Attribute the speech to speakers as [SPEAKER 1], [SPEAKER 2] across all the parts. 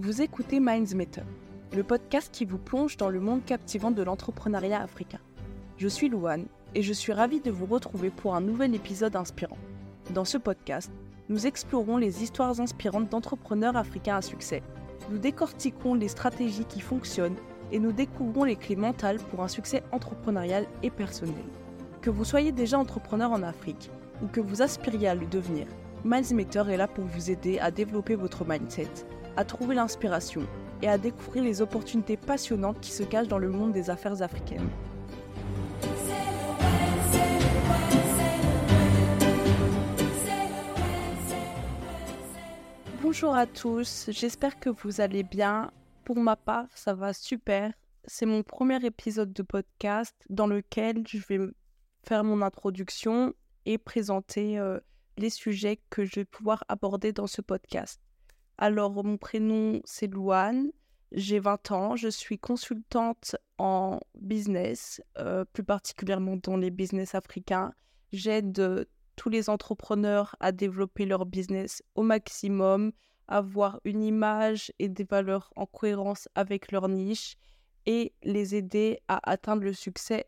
[SPEAKER 1] Vous écoutez Minds Matter, le podcast qui vous plonge dans le monde captivant de l'entrepreneuriat africain. Je suis Louane et je suis ravie de vous retrouver pour un nouvel épisode inspirant. Dans ce podcast, nous explorons les histoires inspirantes d'entrepreneurs africains à succès. Nous décortiquons les stratégies qui fonctionnent et nous découvrons les clés mentales pour un succès entrepreneurial et personnel. Que vous soyez déjà entrepreneur en Afrique ou que vous aspiriez à le devenir, Matter est là pour vous aider à développer votre mindset, à trouver l'inspiration et à découvrir les opportunités passionnantes qui se cachent dans le monde des affaires africaines. Bonjour à tous, j'espère que vous allez bien. Pour ma part, ça va super. C'est mon premier épisode de podcast dans lequel je vais faire mon introduction et présenter euh, les sujets que je vais pouvoir aborder dans ce podcast. Alors, mon prénom, c'est Louane. J'ai 20 ans. Je suis consultante en business, euh, plus particulièrement dans les business africains. J'aide euh, tous les entrepreneurs à développer leur business au maximum, avoir une image et des valeurs en cohérence avec leur niche et les aider à atteindre le succès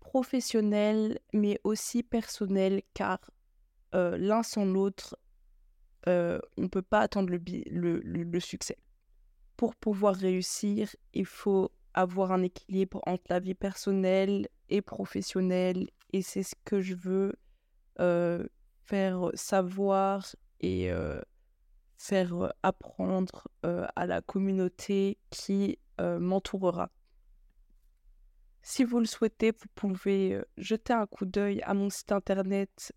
[SPEAKER 1] professionnel mais aussi personnel car euh, l'un sans l'autre, euh, on ne peut pas attendre le, succès. Pour pouvoir réussir, il faut avoir un équilibre entre la vie personnelle et professionnelle. Et c'est ce que je veux euh, faire savoir et faire apprendre à la communauté qui m'entourera. Si vous le souhaitez, vous pouvez jeter un coup d'œil à mon site internet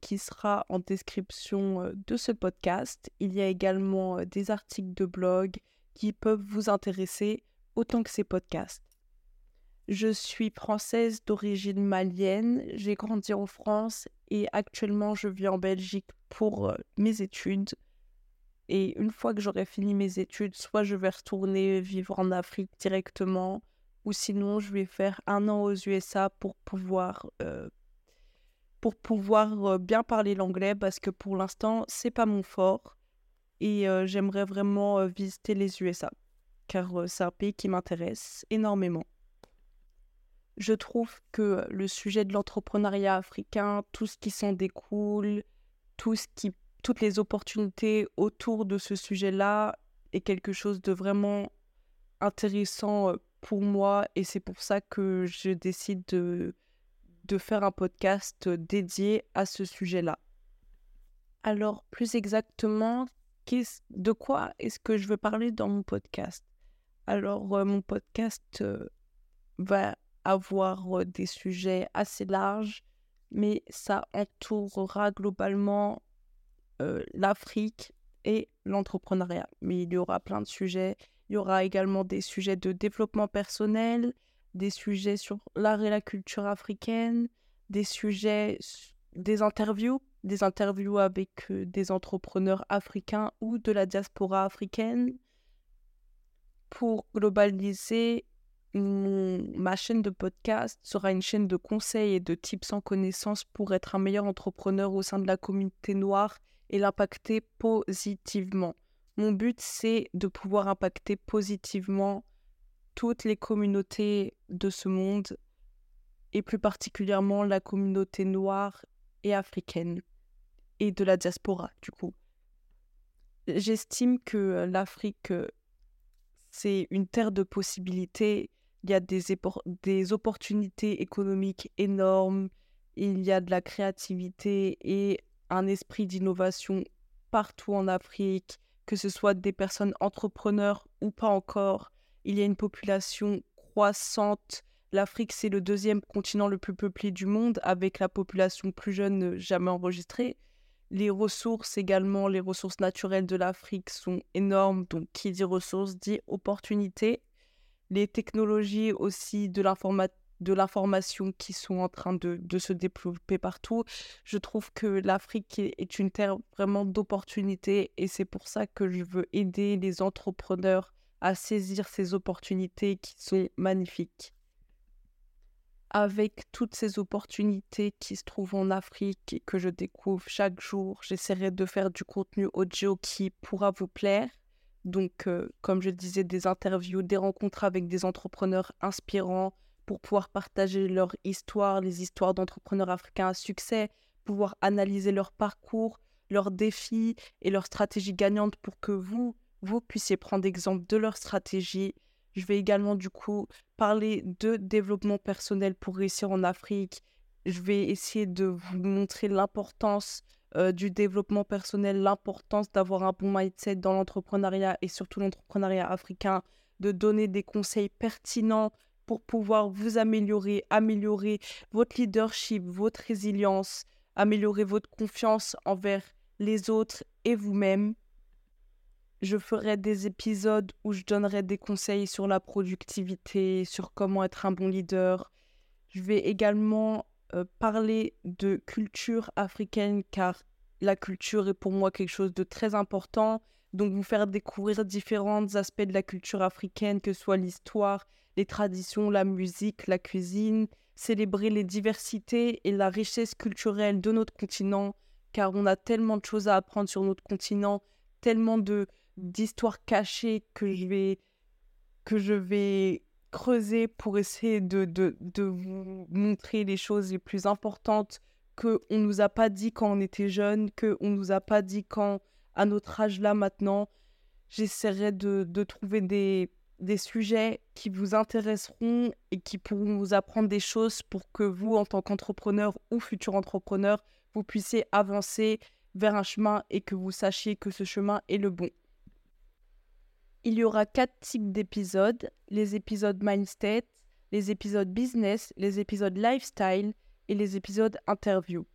[SPEAKER 1] qui sera en description de ce podcast. Il y a également des articles de blog qui peuvent vous intéresser autant que ces podcasts. Je suis française d'origine malienne, j'ai grandi en France et actuellement je vis en Belgique pour mes études. Et une fois que j'aurai fini mes études, soit je vais retourner vivre en Afrique directement, ou sinon je vais faire un an aux USA pour pouvoir pour pouvoir bien parler l'anglais parce que pour l'instant, c'est pas mon fort et j'aimerais vraiment visiter les USA car c'est un pays qui m'intéresse énormément. Je trouve que le sujet de l'entrepreneuriat africain, tout ce qui s'en découle, tout ce qui, toutes les opportunités autour de ce sujet-là est quelque chose de vraiment intéressant pour moi et c'est pour ça que je décide de, de faire un podcast dédié à ce sujet-là. Alors, plus exactement, de quoi est-ce que je veux parler dans mon podcast? Alors, mon podcast va avoir des sujets assez larges, mais ça entourera globalement l'Afrique et l'entrepreneuriat. Mais il y aura plein de sujets. Il y aura également des sujets de développement personnel, des sujets sur l'art et la culture africaine, des sujets, des interviews, des interviews avec des entrepreneurs africains ou de la diaspora africaine. Pour globaliser, ma chaîne de podcast sera une chaîne de conseils et de tips en connaissances pour être un meilleur entrepreneur au sein de la communauté noire et l'impacter positivement. Mon but, c'est de pouvoir impacter positivement toutes les communautés de ce monde et plus particulièrement la communauté noire et africaine et de la diaspora du coup. J'estime que l'Afrique, c'est une terre de possibilités. Il y a des, des opportunités économiques énormes, il y a de la créativité et un esprit d'innovation partout en Afrique, que ce soit des personnes entrepreneurs ou pas encore. Il y a une population croissante. L'Afrique, c'est le deuxième continent le plus peuplé du monde, avec la population plus jeune jamais enregistrée. Les ressources également, les ressources naturelles de l'Afrique sont énormes. Donc, qui dit ressources dit opportunités. Les technologies aussi de l'information qui sont en train de, de, se développer partout. Je trouve que l'Afrique est une terre vraiment d'opportunités et c'est pour ça que je veux aider les entrepreneurs à saisir ces opportunités qui sont magnifiques. Avec toutes ces opportunités qui se trouvent en Afrique et que je découvre chaque jour, j'essaierai de faire du contenu audio qui pourra vous plaire. Donc, euh, comme je disais, des interviews, des rencontres avec des entrepreneurs inspirants pour pouvoir partager leur histoire, les histoires d'entrepreneurs africains à succès, pouvoir analyser leur parcours, leurs défis et leurs stratégies gagnantes pour que vous, vous puissiez prendre exemple de leur stratégie. Je vais également du coup parler de développement personnel pour réussir en Afrique. Je vais essayer de vous montrer l'importance euh, du développement personnel, l'importance d'avoir un bon mindset dans l'entrepreneuriat et surtout l'entrepreneuriat africain, de donner des conseils pertinents pour pouvoir vous améliorer, améliorer votre leadership, votre résilience, améliorer votre confiance envers les autres et vous-même. Je ferai des épisodes où je donnerai des conseils sur la productivité, sur comment être un bon leader. Je vais également euh, parler de culture africaine car la culture est pour moi quelque chose de très important. Donc vous faire découvrir différents aspects de la culture africaine, que ce soit l'histoire, les traditions, la musique, la cuisine, célébrer les diversités et la richesse culturelle de notre continent, car on a tellement de choses à apprendre sur notre continent, tellement de d'histoires cachées que je vais que je vais creuser pour essayer de, de, de vous montrer les choses les plus importantes qu'on ne nous a pas dit quand on était jeune, qu'on ne nous a pas dit quand, à notre âge là maintenant. J'essaierai de, de trouver des, des sujets qui vous intéresseront et qui pourront vous apprendre des choses pour que vous, en tant qu'entrepreneur ou futur entrepreneur, vous puissiez avancer vers un chemin et que vous sachiez que ce chemin est le bon. Il y aura quatre types d'épisodes, les épisodes mindset, les épisodes business, les épisodes lifestyle et les épisodes interview.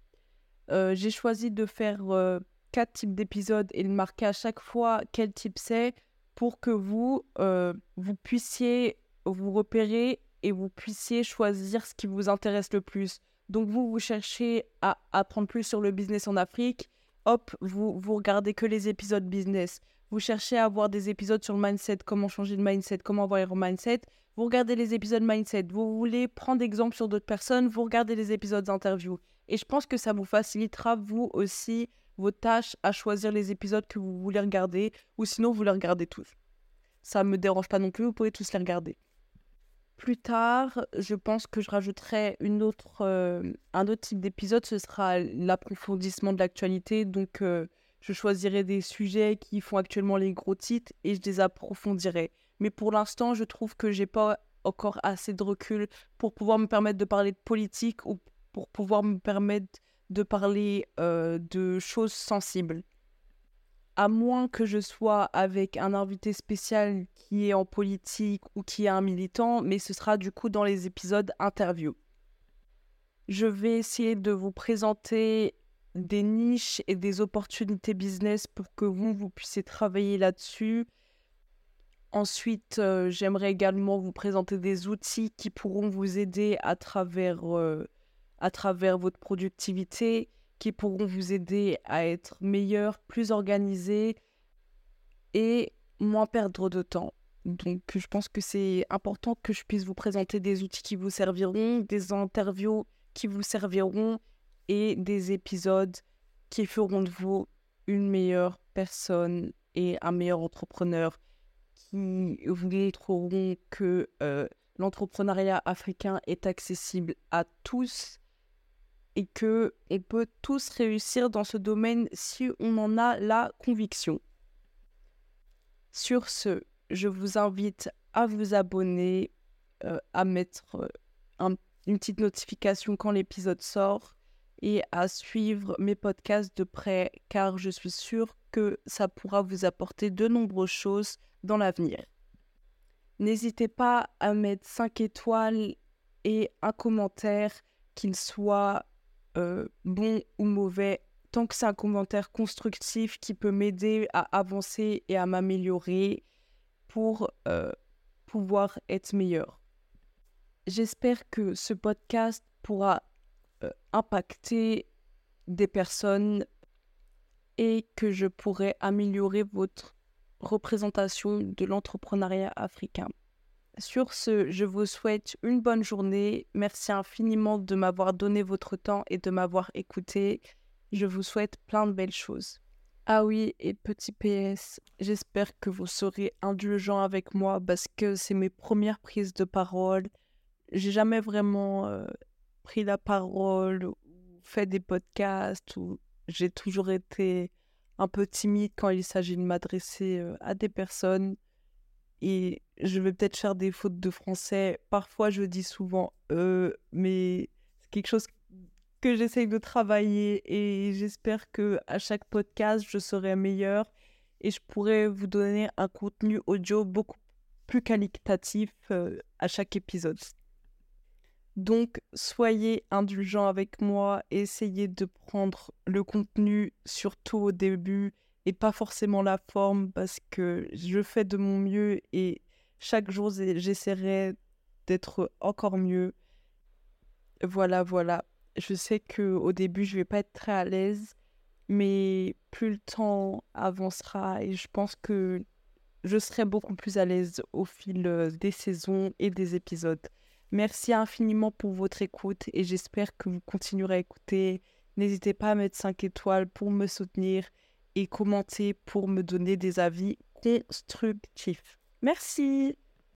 [SPEAKER 1] Euh, j'ai choisi de faire euh, quatre types d'épisodes et de marquer à chaque fois quel type c'est pour que vous, euh, vous puissiez vous repérer et vous puissiez choisir ce qui vous intéresse le plus. Donc vous, vous cherchez à apprendre plus sur le business en Afrique, hop, vous, vous regardez que les épisodes business. Vous cherchez à avoir des épisodes sur le mindset, comment changer de mindset, comment avoir un mindset. Vous regardez les épisodes mindset. Vous voulez prendre exemple sur d'autres personnes, vous regardez les épisodes interview. Et je pense que ça vous facilitera, vous aussi, vos tâches à choisir les épisodes que vous voulez regarder, ou sinon vous les regardez tous. Ça ne me dérange pas non plus, vous pouvez tous les regarder. Plus tard, je pense que je rajouterai euh, un autre type d'épisode, ce sera l'approfondissement de l'actualité. Donc, euh, je choisirai des sujets qui font actuellement les gros titres et je les approfondirai. Mais pour l'instant, je trouve que j'ai pas encore assez de recul pour pouvoir me permettre de parler de politique ou pour pouvoir me permettre de parler euh, de choses sensibles. À moins que je sois avec un invité spécial qui est en politique ou qui est un militant, mais ce sera du coup dans les épisodes interview. Je vais essayer de vous présenter des niches et des opportunités business pour que vous, vous puissiez travailler là-dessus. Ensuite, euh, j'aimerais également vous présenter des outils qui pourront vous aider à travers euh, à travers votre productivité, qui pourront vous aider à être meilleur, plus organisé et moins perdre de temps. Donc je pense que c'est important que je puisse vous présenter des outils qui vous serviront, des interviews qui vous serviront et des épisodes qui feront de vous une meilleure personne et un meilleur entrepreneur qui vous montreront que euh, l'entrepreneuriat africain est accessible à tous et que on peut tous réussir dans ce domaine si on en a la conviction. Sur ce, je vous invite à vous abonner, euh, à mettre euh, une petite notification quand l'épisode sort et à suivre mes podcasts de près car je suis sûre que ça pourra vous apporter de nombreuses choses dans l'avenir. N'hésitez pas à mettre 5 étoiles et un commentaire qu'il soit euh, bon ou mauvais, tant que c'est un commentaire constructif qui peut m'aider à avancer et à m'améliorer pour euh, pouvoir être meilleur. J'espère que ce podcast pourra impacter des personnes et que je pourrai améliorer votre représentation de l'entrepreneuriat africain. Sur ce, je vous souhaite une bonne journée. Merci infiniment de m'avoir donné votre temps et de m'avoir écouté. Je vous souhaite plein de belles choses. Ah oui, et petit PS, j'espère que vous serez indulgent avec moi parce que c'est mes premières prises de parole. J'ai jamais vraiment euh, pris la parole ou fait des podcasts ou j'ai toujours été un peu timide quand il s'agit de m'adresser euh, à des personnes et je vais peut-être faire des fautes de français. Parfois, je dis souvent euh, mais c'est quelque chose que j'essaye de travailler et j'espère que à chaque podcast, je serai meilleure et je pourrai vous donner un contenu audio beaucoup plus qualitatif euh, à chaque épisode. Donc, soyez indulgents avec moi, essayez de prendre le contenu surtout au début et pas forcément la forme parce que je fais de mon mieux et chaque jour j'essaierai d'être encore mieux. Voilà, voilà. Je sais que au début je vais pas être très à l'aise, mais plus le temps avancera et je pense que je serai beaucoup plus à l'aise au fil euh, des saisons et des épisodes. Merci infiniment pour votre écoute et j'espère que vous continuerez à écouter. N'hésitez pas à mettre 5 étoiles pour me soutenir et commenter pour me donner des avis constructifs. Merci.